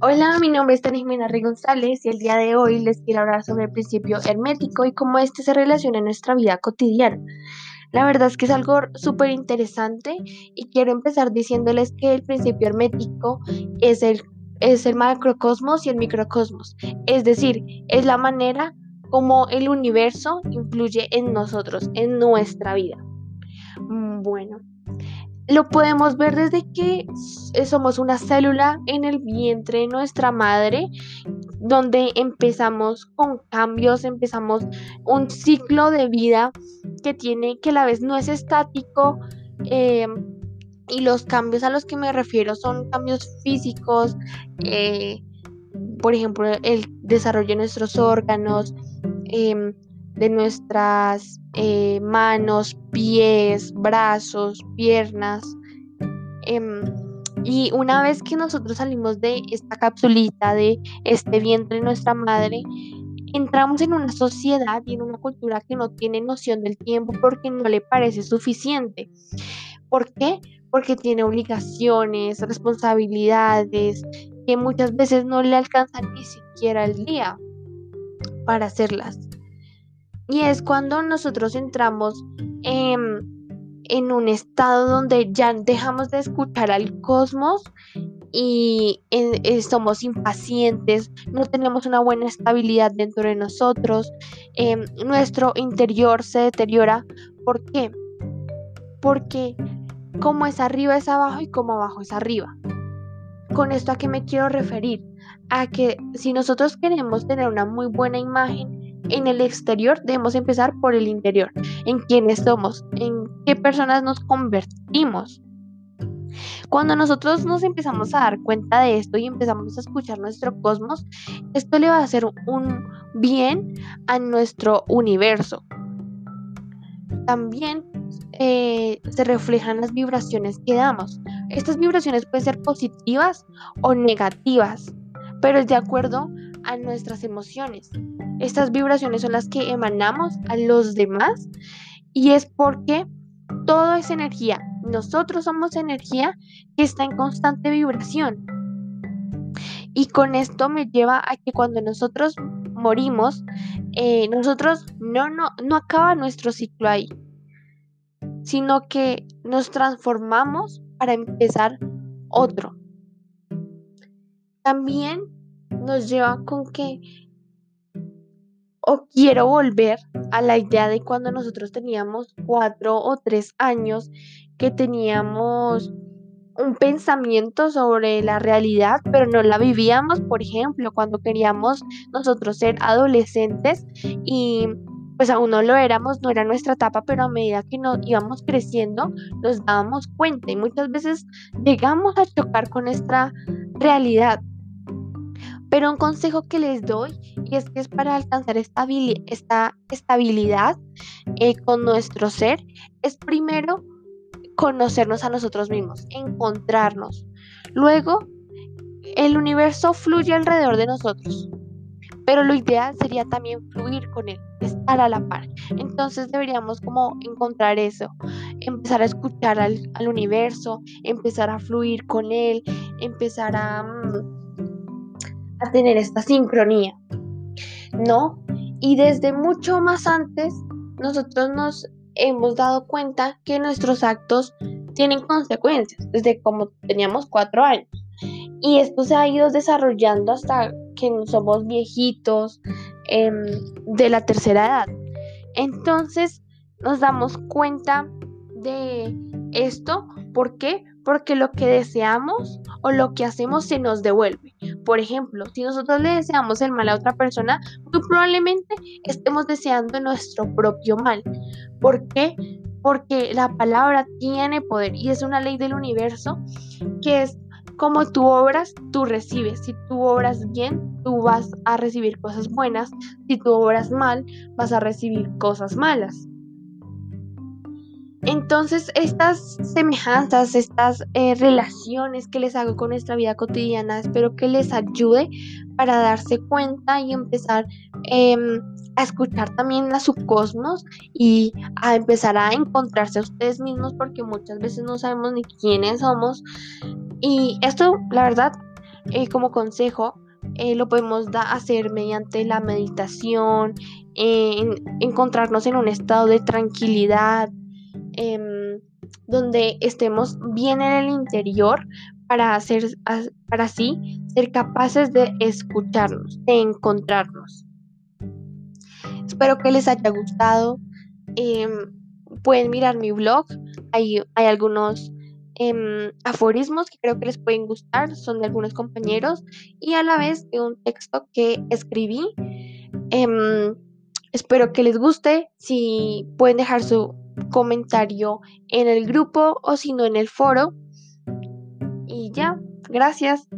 Hola, mi nombre es Tanismina Rey González y el día de hoy les quiero hablar sobre el principio hermético y cómo este se relaciona en nuestra vida cotidiana. La verdad es que es algo súper interesante y quiero empezar diciéndoles que el principio hermético es el, es el macrocosmos y el microcosmos, es decir, es la manera como el universo influye en nosotros, en nuestra vida. Mm, bueno, lo podemos ver desde que somos una célula en el vientre de nuestra madre, donde empezamos con cambios, empezamos un ciclo de vida que tiene, que a la vez no es estático. Em, y los cambios a los que me refiero son cambios físicos, eh, por ejemplo, el desarrollo de nuestros órganos, em, de nuestras eh, manos, pies, brazos, piernas. Em, y una vez que nosotros salimos de esta capsulita, de este vientre de nuestra madre, entramos en una sociedad y en una cultura que no tiene noción del tiempo porque no le parece suficiente. ¿Por qué? Porque tiene obligaciones, responsabilidades que muchas veces no le alcanzan ni siquiera el día para hacerlas. Y es cuando nosotros entramos en un estado donde ya dejamos de escuchar al cosmos y eh, somos impacientes, no tenemos una buena estabilidad dentro de nosotros, em, nuestro interior se deteriora. ¿Por qué? Porque como es arriba es abajo y como abajo es arriba. Con esto a qué me quiero referir? A que si nosotros queremos tener una muy buena imagen, en el exterior debemos empezar por el interior, en quiénes somos, en qué personas nos convertimos. Cuando nosotros nos empezamos a dar cuenta de esto y empezamos a escuchar nuestro cosmos, esto le va a hacer un bien a nuestro universo. También eh, se reflejan las vibraciones que damos. Estas vibraciones pueden ser positivas o negativas, pero es de acuerdo a nuestras emociones. Estas vibraciones son las que emanamos a los demás y es porque todo es energía. Nosotros somos energía que está en constante vibración. Y con esto me lleva a que cuando nosotros morimos, eh, nosotros no, no, no acaba nuestro ciclo ahí, sino que nos transformamos para empezar otro. También nos lleva con que o quiero volver a la idea de cuando nosotros teníamos cuatro o tres años, que teníamos un pensamiento sobre la realidad, pero no la vivíamos, por ejemplo, cuando queríamos nosotros ser adolescentes y pues aún no lo éramos, no era nuestra etapa, pero a medida que nos íbamos creciendo nos dábamos cuenta y muchas veces llegamos a chocar con nuestra realidad. Pero un consejo que les doy y es que es para alcanzar esta, estabilidad eh, con nuestro ser, es primero conocernos a nosotros mismos, encontrarnos. Luego, el universo fluye alrededor de nosotros, pero lo ideal sería también fluir con él, estar a la par. Entonces deberíamos como encontrar eso, empezar a escuchar al, universo, empezar a fluir con él, empezar a, mm, a tener esta sincronía. ¿no? Y desde mucho más antes, nosotros nos hemos dado cuenta que nuestros actos tienen consecuencias, desde como teníamos cuatro años. Y esto se ha ido desarrollando hasta que somos viejitos em, de la tercera edad. Entonces nos damos cuenta de esto. ¿Por qué? Porque lo que deseamos o lo que hacemos se nos devuelve. Por ejemplo, si nosotros le deseamos el mal a otra persona, muy probablemente estemos deseando nuestro propio mal. ¿Por qué? Porque la palabra tiene poder y es una ley del universo que es como tú obras, tú recibes. Si tú obras bien, tú vas a recibir cosas buenas. Si tú obras mal, vas a recibir cosas malas. Entonces, estas semejanzas, estas eh, relaciones que les hago con nuestra vida cotidiana, espero que les ayude para darse cuenta y empezar em, a escuchar también a su cosmos y a empezar a encontrarse a ustedes mismos porque muchas veces no sabemos ni quiénes somos. Y esto, la verdad, eh, como consejo, eh, lo podemos hacer mediante la meditación, encontrarnos en un estado de tranquilidad, em, donde estemos bien en el interior para, hacer, para así ser capaces de escucharnos, de encontrarnos. Espero que les haya gustado. Em, pueden mirar mi blog. Hay, hay algunos em, aforismos que creo que les pueden gustar. Son de algunos compañeros. Y a la vez de un texto que escribí. Espero que les guste. Si pueden dejar su comentario en el grupo o si no en el foro. Y ya, gracias.